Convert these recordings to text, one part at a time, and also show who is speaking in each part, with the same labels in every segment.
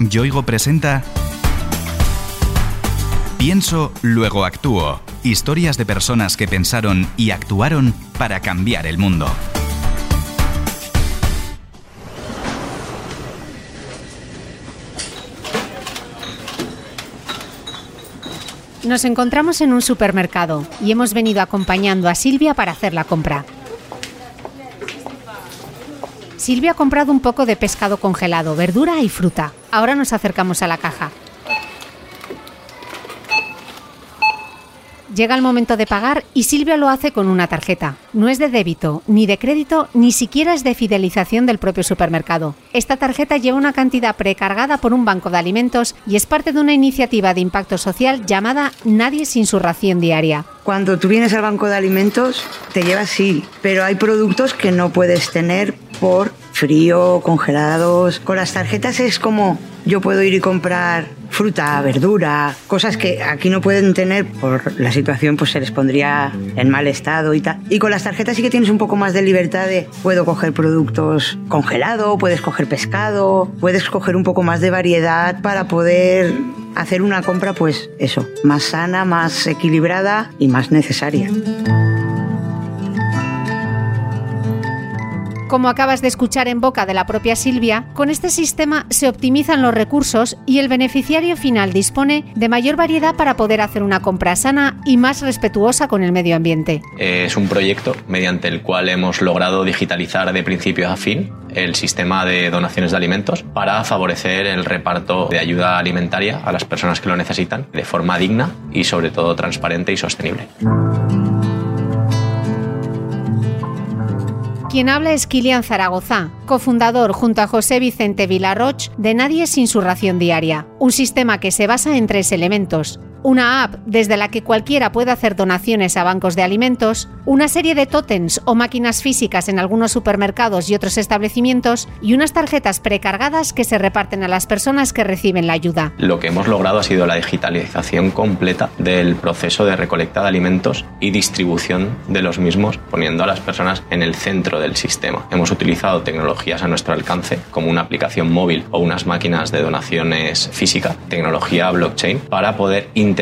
Speaker 1: Yoigo presenta Pienso, luego actúo. Historias de personas que pensaron y actuaron para cambiar el mundo.
Speaker 2: Nos encontramos en un supermercado y hemos venido acompañando a Silvia para hacer la compra. Silvia ha comprado un poco de pescado congelado, verdura y fruta. Ahora nos acercamos a la caja. Llega el momento de pagar y Silvia lo hace con una tarjeta. No es de débito, ni de crédito, ni siquiera es de fidelización del propio supermercado. Esta tarjeta lleva una cantidad precargada por un banco de alimentos y es parte de una iniciativa de impacto social llamada Nadie sin su ración diaria.
Speaker 3: Cuando tú vienes al banco de alimentos, te llevas sí, pero hay productos que no puedes tener por frío, congelados. Con las tarjetas es como yo puedo ir y comprar fruta, verdura, cosas que aquí no pueden tener por la situación, pues se les pondría en mal estado y tal. Y con las tarjetas sí que tienes un poco más de libertad de puedo coger productos congelados, puedes coger pescado, puedes coger un poco más de variedad para poder hacer una compra, pues eso, más sana, más equilibrada y más necesaria.
Speaker 2: Como acabas de escuchar en boca de la propia Silvia, con este sistema se optimizan los recursos y el beneficiario final dispone de mayor variedad para poder hacer una compra sana y más respetuosa con el medio ambiente.
Speaker 4: Es un proyecto mediante el cual hemos logrado digitalizar de principio a fin el sistema de donaciones de alimentos para favorecer el reparto de ayuda alimentaria a las personas que lo necesitan de forma digna y sobre todo transparente y sostenible.
Speaker 2: Quien habla es Kilian Zaragoza, cofundador junto a José Vicente Vilarroch de Nadie sin su ración diaria, un sistema que se basa en tres elementos, una app desde la que cualquiera puede hacer donaciones a bancos de alimentos, una serie de tótems o máquinas físicas en algunos supermercados y otros establecimientos y unas tarjetas precargadas que se reparten a las personas que reciben la ayuda.
Speaker 4: Lo que hemos logrado ha sido la digitalización completa del proceso de recolecta de alimentos y distribución de los mismos, poniendo a las personas en el centro del sistema. Hemos utilizado tecnologías a nuestro alcance, como una aplicación móvil o unas máquinas de donaciones física, tecnología blockchain, para poder integrar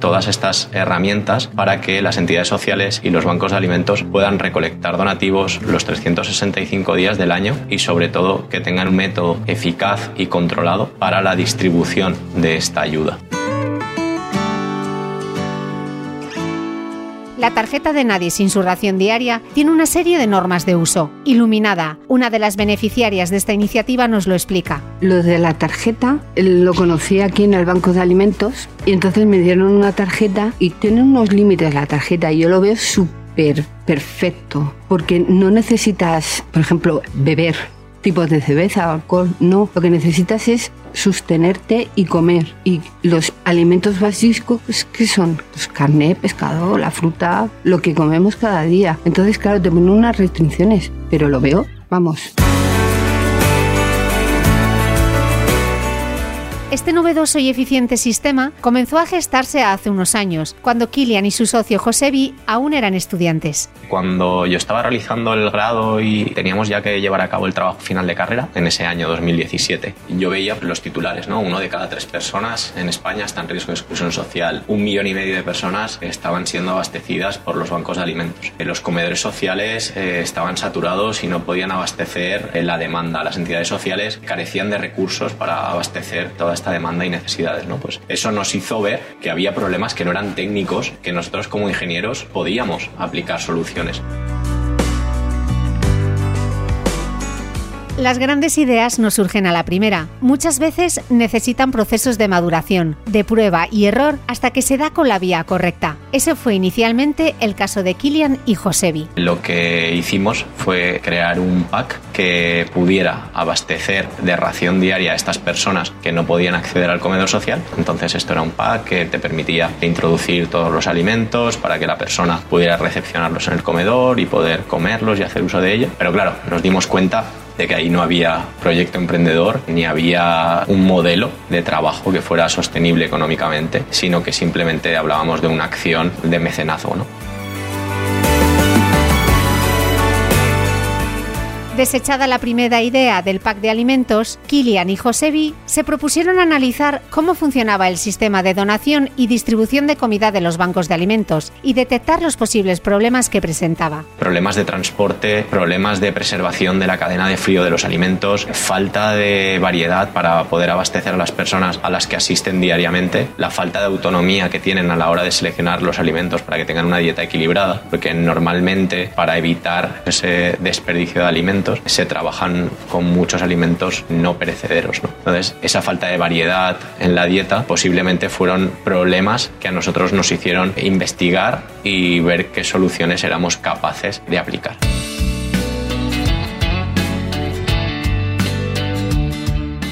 Speaker 4: todas estas herramientas para que las entidades sociales y los bancos de alimentos puedan recolectar donativos los 365 días del año y sobre todo que tengan un método eficaz y controlado para la distribución de esta ayuda.
Speaker 2: La tarjeta de Nadie sin su ración diaria tiene una serie de normas de uso. Iluminada, una de las beneficiarias de esta iniciativa, nos lo explica.
Speaker 5: Lo de la tarjeta lo conocí aquí en el banco de alimentos y entonces me dieron una tarjeta y tiene unos límites la tarjeta y yo lo veo súper perfecto porque no necesitas, por ejemplo, beber tipos de cerveza alcohol, no, lo que necesitas es sostenerte y comer. Y los alimentos básicos que son pues, carne, pescado, la fruta, lo que comemos cada día. Entonces, claro, te ponen unas restricciones, pero lo veo, vamos.
Speaker 2: Este novedoso y eficiente sistema comenzó a gestarse hace unos años, cuando Kilian y su socio Josebi aún eran estudiantes.
Speaker 4: Cuando yo estaba realizando el grado y teníamos ya que llevar a cabo el trabajo final de carrera, en ese año 2017, yo veía los titulares, ¿no? Uno de cada tres personas en España está en riesgo de exclusión social. Un millón y medio de personas estaban siendo abastecidas por los bancos de alimentos. Los comedores sociales eh, estaban saturados y no podían abastecer eh, la demanda. Las entidades sociales carecían de recursos para abastecer toda esta demanda y necesidades, ¿no? Pues eso nos hizo ver que había problemas que no eran técnicos, que nosotros como ingenieros podíamos aplicar soluciones.
Speaker 2: Las grandes ideas no surgen a la primera. Muchas veces necesitan procesos de maduración, de prueba y error hasta que se da con la vía correcta. Ese fue inicialmente el caso de Kilian y Josebi.
Speaker 4: Lo que hicimos fue crear un pack que pudiera abastecer de ración diaria a estas personas que no podían acceder al comedor social. Entonces esto era un pack que te permitía introducir todos los alimentos para que la persona pudiera recepcionarlos en el comedor y poder comerlos y hacer uso de ellos. Pero claro, nos dimos cuenta de que ahí no había proyecto emprendedor ni había un modelo de trabajo que fuera sostenible económicamente, sino que simplemente hablábamos de una acción de mecenazgo. ¿no?
Speaker 2: Desechada la primera idea del pack de alimentos, Kilian y Josebi se propusieron analizar cómo funcionaba el sistema de donación y distribución de comida de los bancos de alimentos y detectar los posibles problemas que presentaba.
Speaker 4: Problemas de transporte, problemas de preservación de la cadena de frío de los alimentos, falta de variedad para poder abastecer a las personas a las que asisten diariamente, la falta de autonomía que tienen a la hora de seleccionar los alimentos para que tengan una dieta equilibrada, porque normalmente para evitar ese desperdicio de alimentos se trabajan con muchos alimentos no perecederos. Entonces, esa falta de variedad en la dieta posiblemente fueron problemas que a nosotros nos hicieron investigar y ver qué soluciones éramos capaces de aplicar.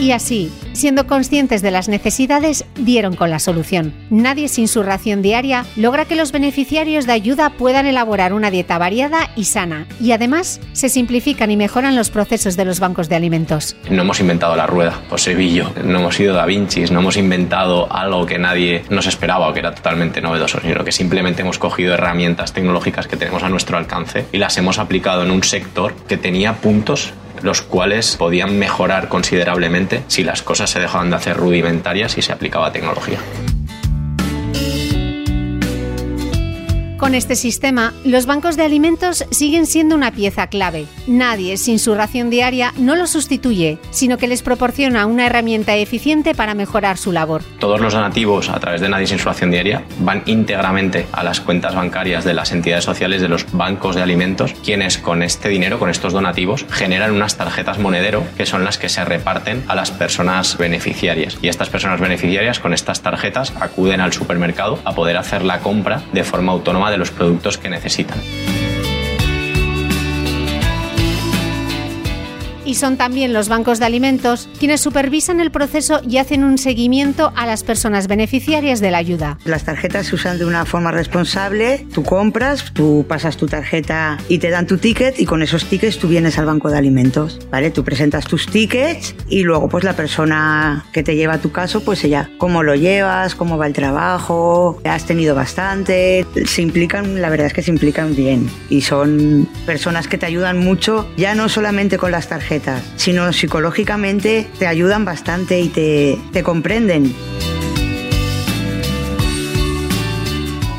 Speaker 2: Y así, siendo conscientes de las necesidades, dieron con la solución. Nadie sin su ración diaria logra que los beneficiarios de ayuda puedan elaborar una dieta variada y sana, y además se simplifican y mejoran los procesos de los bancos de alimentos.
Speaker 4: No hemos inventado la rueda, José Villo, no hemos sido Da Vinci, no hemos inventado algo que nadie nos esperaba o que era totalmente novedoso, sino que simplemente hemos cogido herramientas tecnológicas que tenemos a nuestro alcance y las hemos aplicado en un sector que tenía puntos los cuales podían mejorar considerablemente si las cosas se dejaban de hacer rudimentarias y se aplicaba tecnología.
Speaker 2: Con este sistema, los bancos de alimentos siguen siendo una pieza clave. Nadie, sin su ración diaria, no lo sustituye, sino que les proporciona una herramienta eficiente para mejorar su labor.
Speaker 4: Todos los donativos a través de Nadie sin su ración diaria van íntegramente a las cuentas bancarias de las entidades sociales de los bancos de alimentos, quienes con este dinero, con estos donativos, generan unas tarjetas monedero que son las que se reparten a las personas beneficiarias. Y estas personas beneficiarias con estas tarjetas acuden al supermercado a poder hacer la compra de forma autónoma de los productos que necesitan.
Speaker 2: Son también los bancos de alimentos quienes supervisan el proceso y hacen un seguimiento a las personas beneficiarias de la ayuda.
Speaker 3: Las tarjetas se usan de una forma responsable, tú compras, tú pasas tu tarjeta y te dan tu ticket y con esos tickets tú vienes al banco de alimentos, ¿vale? Tú presentas tus tickets y luego pues la persona que te lleva a tu caso pues ella, cómo lo llevas, cómo va el trabajo, has tenido bastante, se implican, la verdad es que se implican bien y son personas que te ayudan mucho, ya no solamente con las tarjetas, sino psicológicamente te ayudan bastante y te, te comprenden.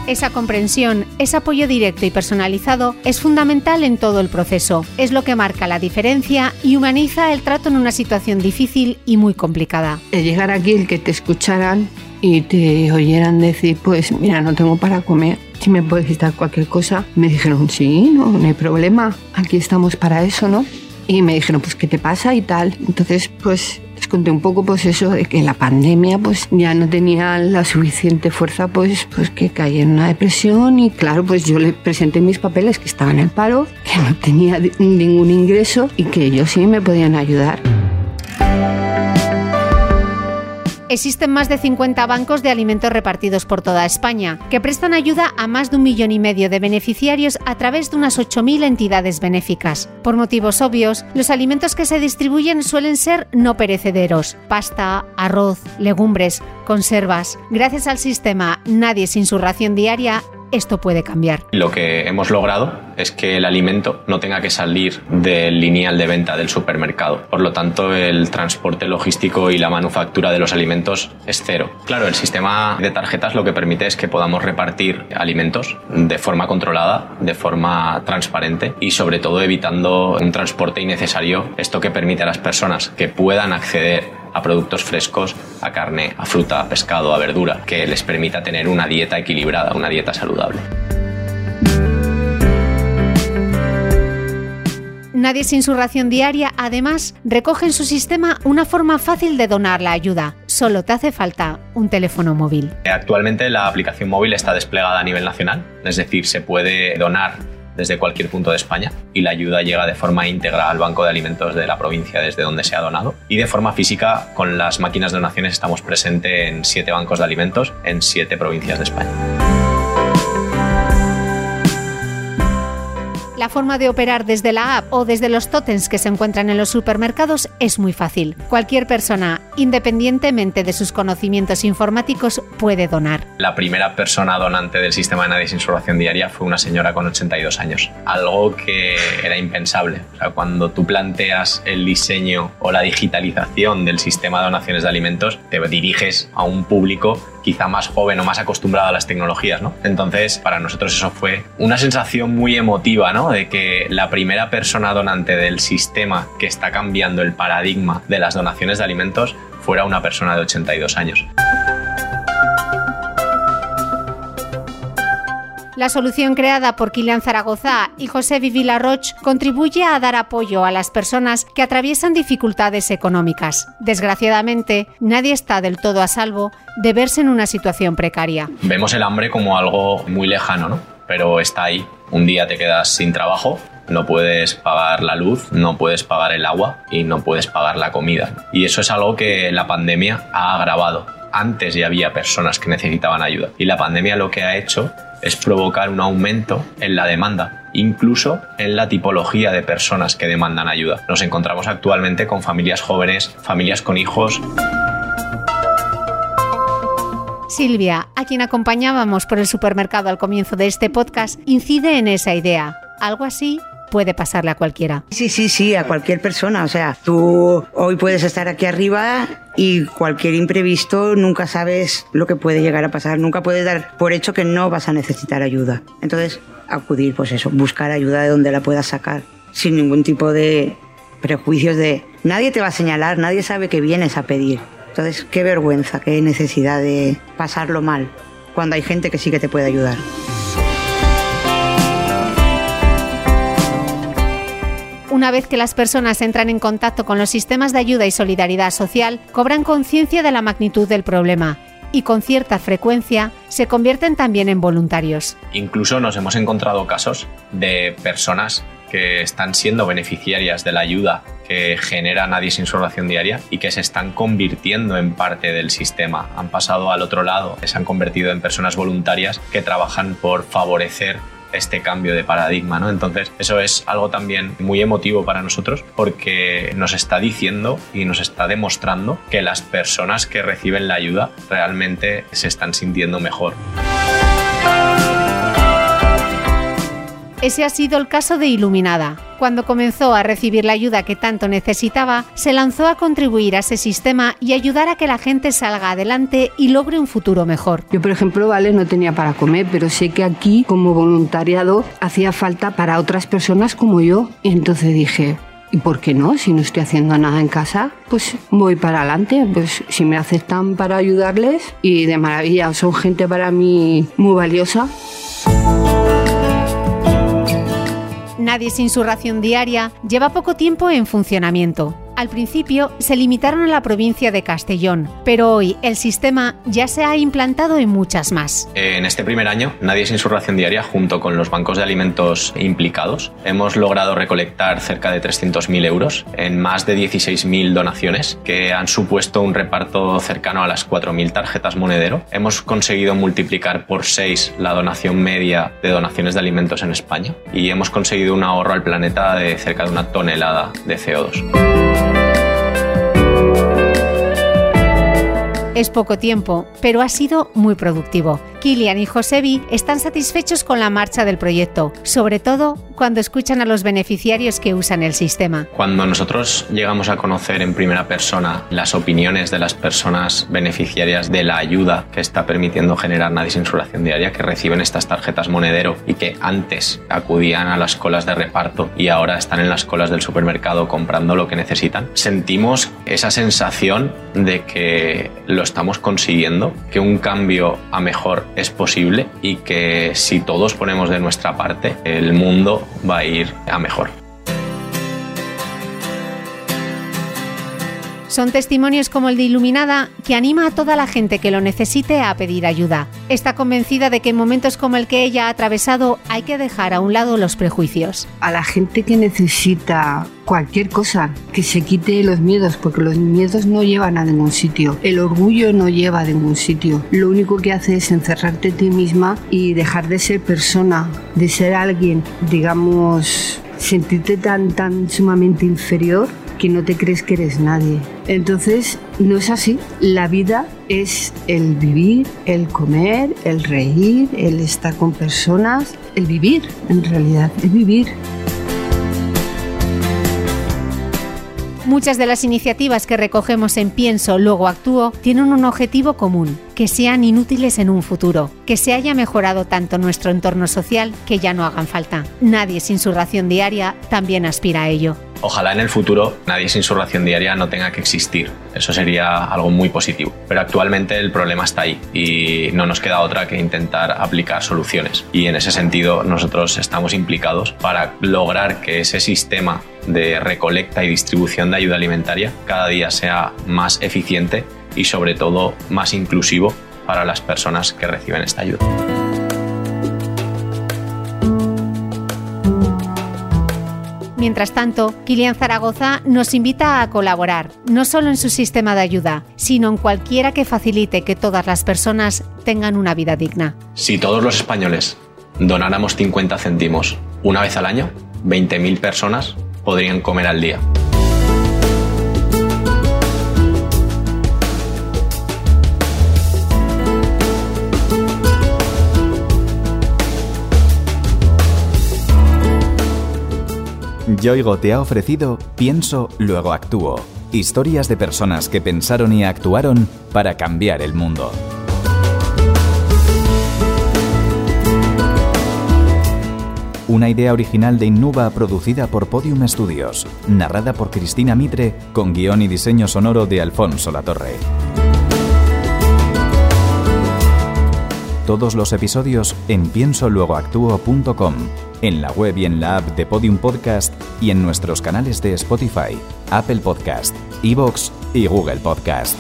Speaker 2: Esa comprensión, ese apoyo directo y personalizado es fundamental en todo el proceso. Es lo que marca la diferencia y humaniza el trato en una situación difícil y muy complicada.
Speaker 5: El llegar aquí, el que te escucharan y te oyeran decir, pues mira, no tengo para comer, si me puedes dar cualquier cosa, me dijeron, sí, no, no hay problema, aquí estamos para eso, ¿no? Y me dijeron, pues, ¿qué te pasa? y tal. Entonces, pues, les conté un poco, pues, eso de que la pandemia, pues, ya no tenía la suficiente fuerza, pues, pues, que caí en una depresión y, claro, pues, yo le presenté mis papeles que estaba en el paro, que no tenía ningún ingreso y que ellos sí me podían ayudar.
Speaker 2: Existen más de 50 bancos de alimentos repartidos por toda España, que prestan ayuda a más de un millón y medio de beneficiarios a través de unas 8.000 entidades benéficas. Por motivos obvios, los alimentos que se distribuyen suelen ser no perecederos, pasta, arroz, legumbres, conservas. Gracias al sistema Nadie sin su ración diaria, esto puede cambiar.
Speaker 4: Lo que hemos logrado es que el alimento no tenga que salir del lineal de venta del supermercado. Por lo tanto, el transporte logístico y la manufactura de los alimentos es cero. Claro, el sistema de tarjetas lo que permite es que podamos repartir alimentos de forma controlada, de forma transparente y sobre todo evitando un transporte innecesario. Esto que permite a las personas que puedan acceder a productos frescos, a carne, a fruta, a pescado, a verdura, que les permita tener una dieta equilibrada, una dieta saludable.
Speaker 2: Nadie sin su ración diaria, además, recoge en su sistema una forma fácil de donar la ayuda. Solo te hace falta un teléfono móvil.
Speaker 4: Actualmente la aplicación móvil está desplegada a nivel nacional, es decir, se puede donar desde cualquier punto de España y la ayuda llega de forma íntegra al banco de alimentos de la provincia desde donde se ha donado. Y de forma física, con las máquinas de donaciones estamos presentes en siete bancos de alimentos en siete provincias de España.
Speaker 2: La forma de operar desde la app o desde los totens que se encuentran en los supermercados es muy fácil. Cualquier persona, independientemente de sus conocimientos informáticos, puede donar.
Speaker 4: La primera persona donante del sistema de sin Subrogación Diaria fue una señora con 82 años. Algo que era impensable. O sea, cuando tú planteas el diseño o la digitalización del sistema de donaciones de alimentos, te diriges a un público quizá más joven o más acostumbrado a las tecnologías, ¿no? Entonces, para nosotros eso fue una sensación muy emotiva, ¿no? De que la primera persona donante del sistema que está cambiando el paradigma de las donaciones de alimentos fuera una persona de 82 años.
Speaker 2: La solución creada por Kilian Zaragoza y José Vivila Roch contribuye a dar apoyo a las personas que atraviesan dificultades económicas. Desgraciadamente, nadie está del todo a salvo de verse en una situación precaria.
Speaker 4: Vemos el hambre como algo muy lejano, ¿no? Pero está ahí. Un día te quedas sin trabajo, no puedes pagar la luz, no puedes pagar el agua y no puedes pagar la comida. Y eso es algo que la pandemia ha agravado. Antes ya había personas que necesitaban ayuda y la pandemia lo que ha hecho es provocar un aumento en la demanda, incluso en la tipología de personas que demandan ayuda. Nos encontramos actualmente con familias jóvenes, familias con hijos.
Speaker 2: Silvia, a quien acompañábamos por el supermercado al comienzo de este podcast, incide en esa idea. Algo así puede pasarle a cualquiera.
Speaker 3: Sí, sí, sí, a cualquier persona. O sea, tú hoy puedes estar aquí arriba y cualquier imprevisto nunca sabes lo que puede llegar a pasar. Nunca puedes dar por hecho que no vas a necesitar ayuda. Entonces, acudir, pues eso, buscar ayuda de donde la puedas sacar, sin ningún tipo de prejuicios de... Nadie te va a señalar, nadie sabe que vienes a pedir. Entonces, qué vergüenza, qué necesidad de pasarlo mal, cuando hay gente que sí que te puede ayudar.
Speaker 2: Una vez que las personas entran en contacto con los sistemas de ayuda y solidaridad social, cobran conciencia de la magnitud del problema y con cierta frecuencia se convierten también en voluntarios.
Speaker 4: Incluso nos hemos encontrado casos de personas que están siendo beneficiarias de la ayuda que genera Nadie sin su diaria y que se están convirtiendo en parte del sistema. Han pasado al otro lado, se han convertido en personas voluntarias que trabajan por favorecer este cambio de paradigma, ¿no? Entonces, eso es algo también muy emotivo para nosotros porque nos está diciendo y nos está demostrando que las personas que reciben la ayuda realmente se están sintiendo mejor.
Speaker 2: Ese ha sido el caso de Iluminada. Cuando comenzó a recibir la ayuda que tanto necesitaba, se lanzó a contribuir a ese sistema y ayudar a que la gente salga adelante y logre un futuro mejor.
Speaker 5: Yo, por ejemplo, vale, no tenía para comer, pero sé que aquí, como voluntariado, hacía falta para otras personas como yo. Y entonces dije, ¿Y por qué no? Si no estoy haciendo nada en casa, pues voy para adelante. Pues si me aceptan para ayudarles y de maravilla, son gente para mí muy valiosa.
Speaker 2: Nadie sin su ración diaria lleva poco tiempo en funcionamiento. Al principio se limitaron a la provincia de Castellón, pero hoy el sistema ya se ha implantado en muchas más.
Speaker 4: En este primer año, Nadie su ración diaria, junto con los bancos de alimentos implicados, hemos logrado recolectar cerca de 300.000 euros en más de 16.000 donaciones que han supuesto un reparto cercano a las 4.000 tarjetas monedero. Hemos conseguido multiplicar por 6 la donación media de donaciones de alimentos en España y hemos conseguido un ahorro al planeta de cerca de una tonelada de CO2.
Speaker 2: Es poco tiempo, pero ha sido muy productivo. Kilian y Josebi están satisfechos con la marcha del proyecto, sobre todo cuando escuchan a los beneficiarios que usan el sistema.
Speaker 4: Cuando nosotros llegamos a conocer en primera persona las opiniones de las personas beneficiarias de la ayuda que está permitiendo generar su ración diaria, que reciben estas tarjetas monedero y que antes acudían a las colas de reparto y ahora están en las colas del supermercado comprando lo que necesitan, sentimos esa sensación de que lo estamos consiguiendo, que un cambio a mejor es posible y que si todos ponemos de nuestra parte, el mundo va a ir a mejor.
Speaker 2: Son testimonios como el de Iluminada que anima a toda la gente que lo necesite a pedir ayuda. Está convencida de que en momentos como el que ella ha atravesado hay que dejar a un lado los prejuicios.
Speaker 5: A la gente que necesita cualquier cosa, que se quite los miedos, porque los miedos no llevan a ningún sitio. El orgullo no lleva a ningún sitio. Lo único que hace es encerrarte a ti misma y dejar de ser persona, de ser alguien, digamos, sentirte tan, tan sumamente inferior que no te crees que eres nadie. Entonces, no es así. La vida es el vivir, el comer, el reír, el estar con personas, el vivir, en realidad, el vivir.
Speaker 2: Muchas de las iniciativas que recogemos en Pienso, luego actúo tienen un objetivo común, que sean inútiles en un futuro, que se haya mejorado tanto nuestro entorno social que ya no hagan falta. Nadie sin su ración diaria también aspira a ello.
Speaker 4: Ojalá en el futuro nadie sin su ración diaria no tenga que existir. Eso sería algo muy positivo. Pero actualmente el problema está ahí y no nos queda otra que intentar aplicar soluciones. Y en ese sentido nosotros estamos implicados para lograr que ese sistema de recolecta y distribución de ayuda alimentaria cada día sea más eficiente y sobre todo más inclusivo para las personas que reciben esta ayuda.
Speaker 2: Mientras tanto, Kilian Zaragoza nos invita a colaborar, no solo en su sistema de ayuda, sino en cualquiera que facilite que todas las personas tengan una vida digna.
Speaker 4: Si todos los españoles donáramos 50 céntimos una vez al año, 20.000 personas podrían comer al día.
Speaker 1: Yoigo te ha ofrecido Pienso, luego actúo. Historias de personas que pensaron y actuaron para cambiar el mundo. Una idea original de Innuba producida por Podium Studios, narrada por Cristina Mitre, con guion y diseño sonoro de Alfonso Latorre. Todos los episodios en piensoluegoactuo.com, en la web y en la app de Podium Podcast y en nuestros canales de Spotify, Apple Podcast, Evox y Google Podcast.